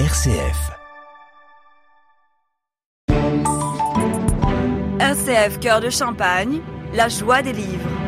RCF. RCF Cœur de Champagne, la joie des livres.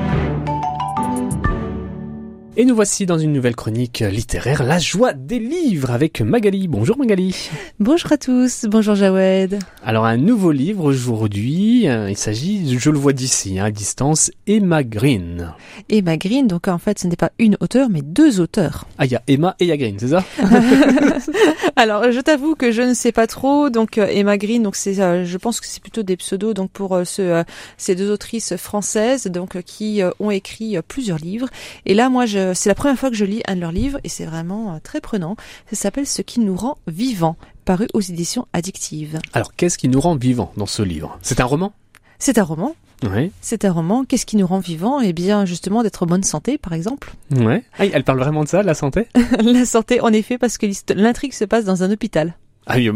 Et nous voici dans une nouvelle chronique littéraire, La joie des livres avec Magali. Bonjour Magali. Bonjour à tous, bonjour Jawed. Alors un nouveau livre aujourd'hui, euh, il s'agit, je le vois d'ici, hein, à distance, Emma Green. Emma Green, donc en fait ce n'est pas une auteure mais deux auteurs. Ah il y a Emma et il y a Green, c'est ça Alors je t'avoue que je ne sais pas trop, donc euh, Emma Green, donc c'est, euh, je pense que c'est plutôt des pseudos donc pour ce, ces deux autrices françaises donc qui ont écrit plusieurs livres. Et là moi je c'est la première fois que je lis un de leurs livres et c'est vraiment euh, très prenant. Ça s'appelle Ce qui nous rend vivants, paru aux éditions addictives. Alors qu'est-ce qui nous rend vivants dans ce livre? C'est un roman? C'est un roman. Oui. C'est un roman. Qu'est-ce qui nous rend vivants? Eh bien, justement, d'être en bonne santé, par exemple. Ouais. Ah, elle parle vraiment de ça, la santé? La santé, en effet, parce que l'intrigue se passe dans un hôpital. Ah oui,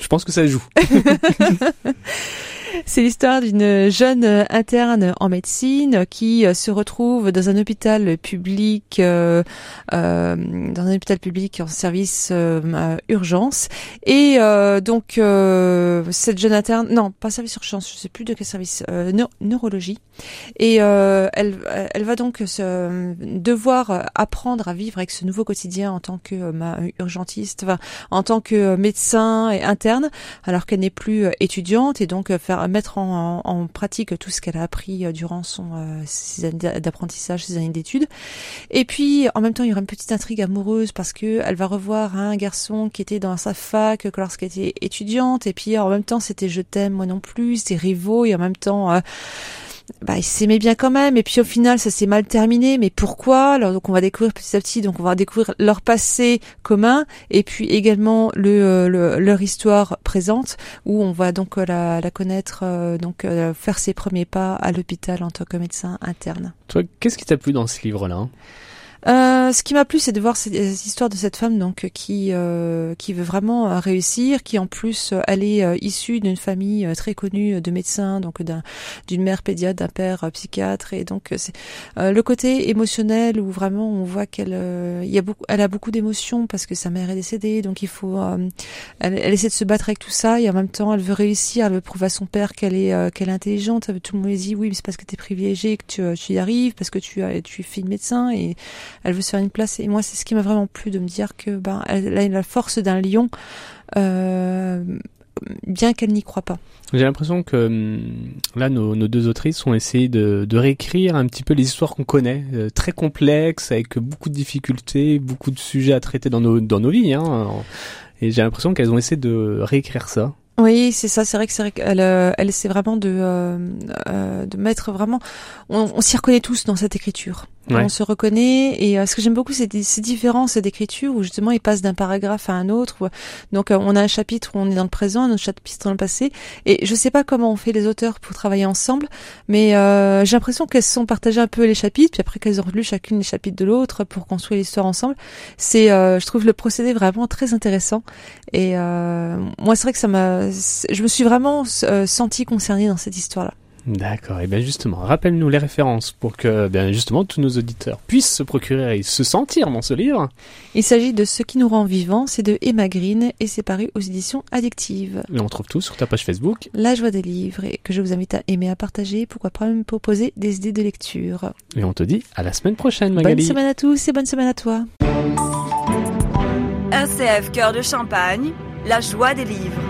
je pense que ça joue. C'est l'histoire d'une jeune interne en médecine qui euh, se retrouve dans un hôpital public, euh, euh, dans un hôpital public en service euh, urgence. Et donc cette jeune interne, non, pas service urgence, je sais plus de quel service, neurologie. Et elle, elle va donc se, devoir apprendre à vivre avec ce nouveau quotidien en tant que urgentiste, enfin, en tant que médecin et interne, alors qu'elle n'est plus étudiante et donc faire mettre en, pratique tout ce qu'elle a appris euh, durant son euh, ses années d'apprentissage, ses années d'études. Et puis en même temps, il y aura une petite intrigue amoureuse parce que elle va revoir un garçon qui était dans sa fac lorsqu'elle était étudiante. Et puis en même temps, c'était je t'aime moi non plus, c'est rivaux et en même temps. Euh, bah, ils s'aimaient bien quand même. Et puis au final, ça s'est mal terminé. Mais pourquoi? Alors donc on va découvrir petit à petit. Donc on va découvrir leur passé commun et puis également le, euh, leur histoire présente où on va donc euh, la, la connaître, euh, donc faire ses premiers pas à l'hôpital en tant que médecin interne. Toi, qu'est-ce qui t'a plu dans ce livre-là? Euh, ce qui m'a plu, c'est de voir cette, histoire de cette femme donc qui euh, qui veut vraiment euh, réussir, qui en plus euh, elle est issue d'une famille très connue de médecins, donc d'un d'une mère pédiatre, d'un père psychiatre, et donc c'est le côté émotionnel où vraiment on voit qu'elle il y a beaucoup, elle a beaucoup d'émotions parce que sa mère est décédée, donc il faut elle, elle, essaie de se battre avec tout ça et en même temps elle veut réussir, elle veut prouver à son père qu'elle est qu'elle est intelligente. Tout le monde lui dit oui, mais c'est parce que tu es privilégiée que tu, tu y arrives, parce que tu as tu es fille de médecin et elle veut se faire une place. Et moi, c'est ce qui m'a vraiment plu de me dire que ben, elle a la force d'un lion, euh, bien qu'elle n'y croit pas. J'ai l'impression que hum, là, nos, nos, deux autrices ont essayé de, de, réécrire un petit peu les histoires qu'on connaît, euh, très complexes, avec beaucoup de difficultés, beaucoup de sujets à traiter dans nos, dans nos vies. Hein. Et j'ai l'impression qu'elles ont essayé de réécrire ça. Oui, c'est ça. C'est vrai que c'est vrai qu'elle, euh, elle essaie vraiment de euh, de mettre vraiment. On, on s'y reconnaît tous dans cette écriture. On se reconnaît et euh, ce que j'aime beaucoup c'est ces différences d'écriture où justement il passe d'un paragraphe à un autre. donc euh, on a un chapitre où on est dans le présent, un autre chapitre dans le passé et je sais pas comment on fait les auteurs pour travailler ensemble, mais euh, j'ai l'impression qu'elles se sont partagées un peu les chapitres puis après qu'elles ont lu chacune les chapitres de l'autre pour construire l'histoire ensemble. C'est je trouve le procédé vraiment très intéressant et moi c'est vrai que ça m'a je me suis vraiment sentie concernée dans cette histoire là. D'accord. Et bien justement, rappelle-nous les références pour que bien justement tous nos auditeurs puissent se procurer et se sentir dans ce livre. Il s'agit de Ce qui nous rend vivants, c'est de Emma Green et c'est paru aux éditions addictives. Et on trouve tout sur ta page Facebook. La joie des livres et que je vous invite à aimer, à partager, pourquoi pas me proposer des idées de lecture. Et on te dit à la semaine prochaine Magali. Bonne semaine à tous et bonne semaine à toi. RCF Cœur de Champagne, la joie des livres.